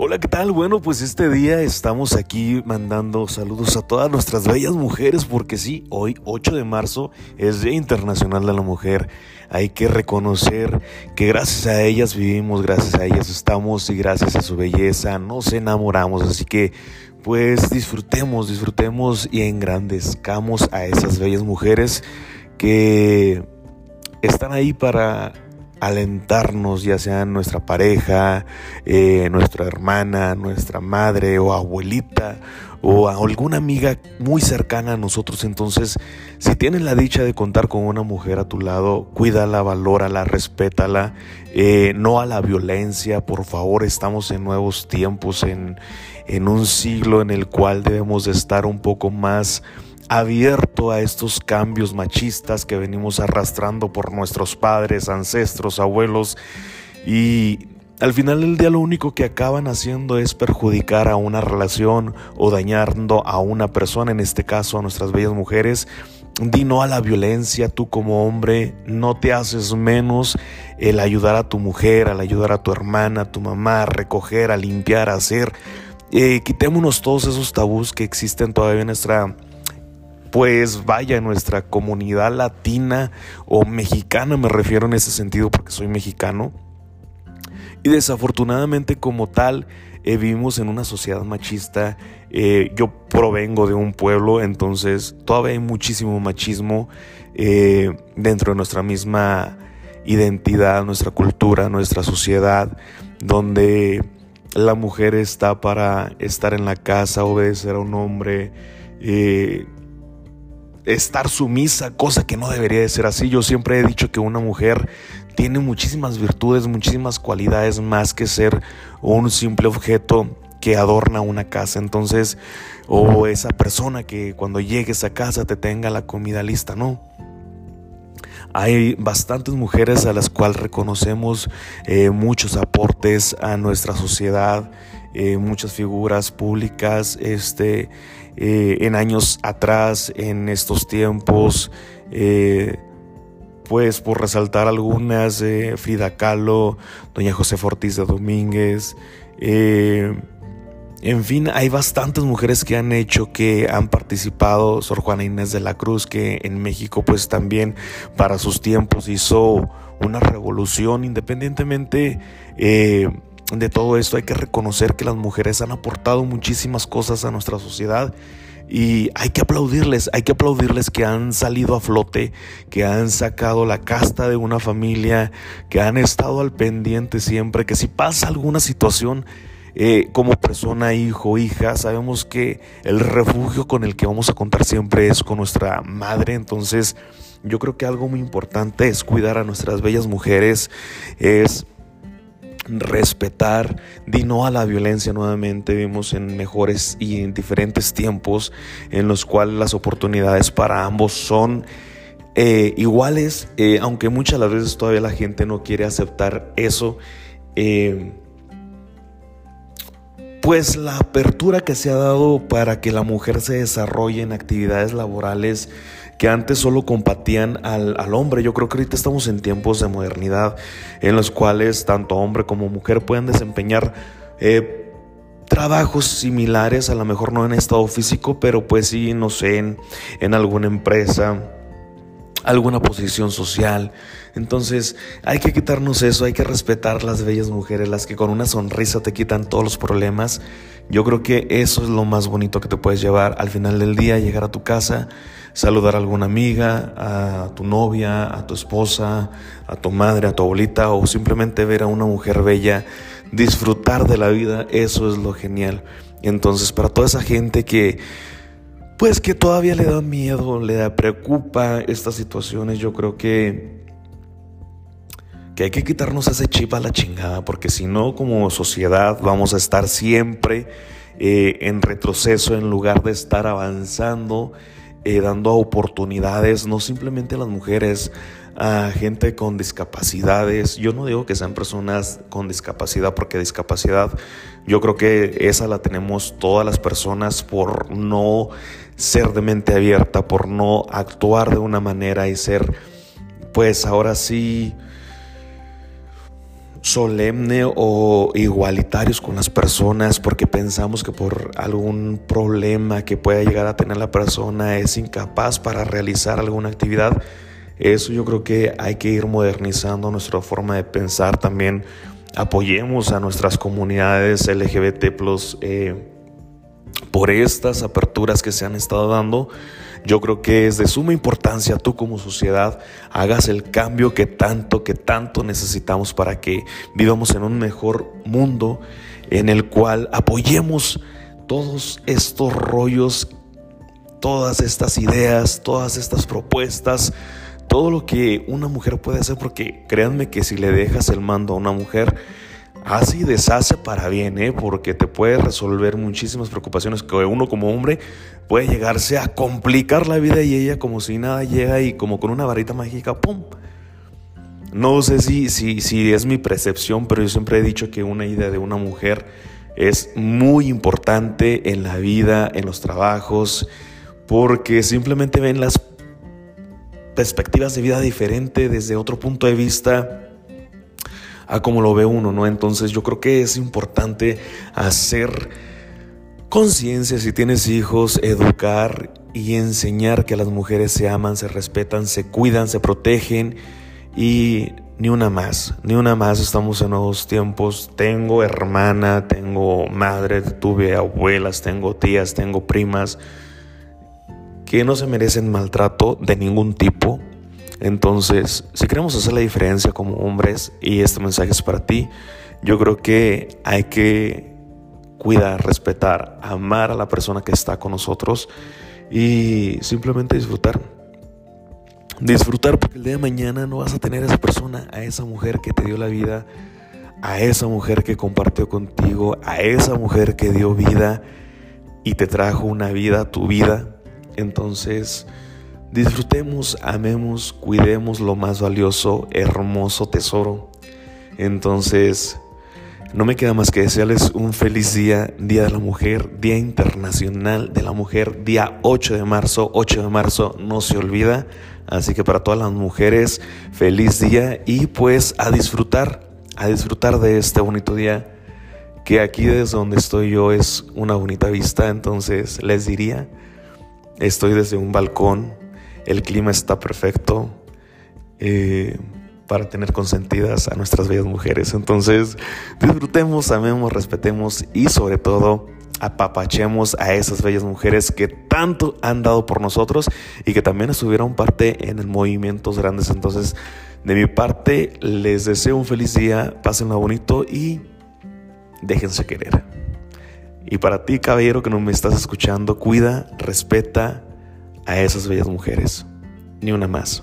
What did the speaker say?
Hola, ¿qué tal? Bueno, pues este día estamos aquí mandando saludos a todas nuestras bellas mujeres porque sí, hoy 8 de marzo es Día Internacional de la Mujer. Hay que reconocer que gracias a ellas vivimos, gracias a ellas estamos y gracias a su belleza nos enamoramos. Así que pues disfrutemos, disfrutemos y engrandezcamos a esas bellas mujeres que están ahí para alentarnos, ya sea nuestra pareja, eh, nuestra hermana, nuestra madre o abuelita o a alguna amiga muy cercana a nosotros. Entonces, si tienes la dicha de contar con una mujer a tu lado, cuídala, valórala, respétala, eh, no a la violencia, por favor, estamos en nuevos tiempos, en, en un siglo en el cual debemos de estar un poco más abierto a estos cambios machistas que venimos arrastrando por nuestros padres, ancestros, abuelos y al final del día lo único que acaban haciendo es perjudicar a una relación o dañando a una persona, en este caso a nuestras bellas mujeres. Di no a la violencia, tú como hombre no te haces menos el ayudar a tu mujer, al ayudar a tu hermana, a tu mamá, a recoger, a limpiar, a hacer. Eh, quitémonos todos esos tabús que existen todavía en nuestra pues vaya, nuestra comunidad latina o mexicana, me refiero en ese sentido porque soy mexicano. Y desafortunadamente como tal, eh, vivimos en una sociedad machista. Eh, yo provengo de un pueblo, entonces todavía hay muchísimo machismo eh, dentro de nuestra misma identidad, nuestra cultura, nuestra sociedad, donde la mujer está para estar en la casa, obedecer a un hombre, estar sumisa, cosa que no debería de ser así. Yo siempre he dicho que una mujer tiene muchísimas virtudes, muchísimas cualidades más que ser un simple objeto que adorna una casa. Entonces, o esa persona que cuando llegues a casa te tenga la comida lista, no. Hay bastantes mujeres a las cuales reconocemos eh, muchos aportes a nuestra sociedad, eh, muchas figuras públicas, este, eh, en años atrás, en estos tiempos, eh, pues por resaltar algunas, Frida Kahlo, doña José Ortiz de Domínguez, en fin, hay bastantes mujeres que han hecho, que han participado, Sor Juana Inés de la Cruz, que en México pues también para sus tiempos hizo una revolución independientemente de todo esto hay que reconocer que las mujeres han aportado muchísimas cosas a nuestra sociedad y hay que aplaudirles, hay que aplaudirles que han salido a flote, que han sacado la casta de una familia, que han estado al pendiente siempre, que si pasa alguna situación eh, como persona, hijo, hija, sabemos que el refugio con el que vamos a contar siempre es con nuestra madre, entonces yo creo que algo muy importante es cuidar a nuestras bellas mujeres, es respetar, di no a la violencia nuevamente. Vimos en mejores y en diferentes tiempos en los cuales las oportunidades para ambos son eh, iguales, eh, aunque muchas las veces todavía la gente no quiere aceptar eso. Eh, pues la apertura que se ha dado para que la mujer se desarrolle en actividades laborales que antes solo compatían al, hombre. Yo creo que ahorita estamos en tiempos de modernidad en los cuales tanto hombre como mujer pueden desempeñar eh, trabajos similares, a lo mejor no en estado físico, pero pues sí, no sé, en, en alguna empresa, alguna posición social. Entonces hay que quitarnos eso, hay que respetar las bellas mujeres, las que con una sonrisa te quitan todos los problemas. Yo creo que eso es lo más bonito que te puedes llevar al final del día, llegar a tu casa saludar a alguna amiga, a tu novia, a tu esposa, a tu madre, a tu abuelita o simplemente ver a una mujer bella, disfrutar de la vida, eso es lo genial. Entonces, para toda esa gente que pues que todavía le da miedo, le da preocupa estas situaciones, yo creo que que hay que quitarnos ese chip a la chingada, porque si no, como sociedad vamos a estar siempre eh, en retroceso en lugar de estar avanzando eh, dando oportunidades, no simplemente a las mujeres, a gente con discapacidades. Yo no digo que sean personas con discapacidad, porque discapacidad yo creo que esa la tenemos todas las personas por no ser de mente abierta, por no actuar de una manera y ser, pues ahora sí, solemne o igualitarios con las personas porque pensamos que por algún problema que pueda llegar a tener la persona es incapaz para realizar alguna actividad. Eso yo creo que hay que ir modernizando nuestra forma de pensar también. Apoyemos a nuestras comunidades LGBT eh, por estas aperturas que se han estado dando yo creo que es de suma importancia tú como sociedad hagas el cambio que tanto, que tanto necesitamos para que vivamos en un mejor mundo en el cual apoyemos todos estos rollos, todas estas ideas, todas estas propuestas, todo lo que una mujer puede hacer, porque créanme que si le dejas el mando a una mujer, Así deshace para bien, ¿eh? porque te puede resolver muchísimas preocupaciones que uno como hombre puede llegarse a complicar la vida y ella como si nada llega y como con una varita mágica, ¡pum! No sé si, si, si es mi percepción, pero yo siempre he dicho que una idea de una mujer es muy importante en la vida, en los trabajos, porque simplemente ven las perspectivas de vida diferente desde otro punto de vista a como lo ve uno, ¿no? Entonces yo creo que es importante hacer conciencia si tienes hijos, educar y enseñar que las mujeres se aman, se respetan, se cuidan, se protegen y ni una más, ni una más estamos en nuevos tiempos. Tengo hermana, tengo madre, tuve abuelas, tengo tías, tengo primas que no se merecen maltrato de ningún tipo entonces, si queremos hacer la diferencia como hombres, y este mensaje es para ti, yo creo que hay que cuidar, respetar, amar a la persona que está con nosotros y simplemente disfrutar. Disfrutar porque el día de mañana no vas a tener a esa persona, a esa mujer que te dio la vida, a esa mujer que compartió contigo, a esa mujer que dio vida y te trajo una vida tu vida. Entonces, Disfrutemos, amemos, cuidemos lo más valioso, hermoso tesoro. Entonces, no me queda más que desearles un feliz día, Día de la Mujer, Día Internacional de la Mujer, día 8 de marzo, 8 de marzo no se olvida. Así que para todas las mujeres, feliz día y pues a disfrutar, a disfrutar de este bonito día, que aquí desde donde estoy yo es una bonita vista, entonces les diría, estoy desde un balcón el clima está perfecto eh, para tener consentidas a nuestras bellas mujeres. Entonces, disfrutemos, amemos, respetemos y sobre todo apapachemos a esas bellas mujeres que tanto han dado por nosotros y que también estuvieron parte en el movimientos grandes. Entonces, de mi parte, les deseo un feliz día, pásenlo bonito y déjense querer. Y para ti, caballero que no me estás escuchando, cuida, respeta, a esas bellas mujeres, ni una más.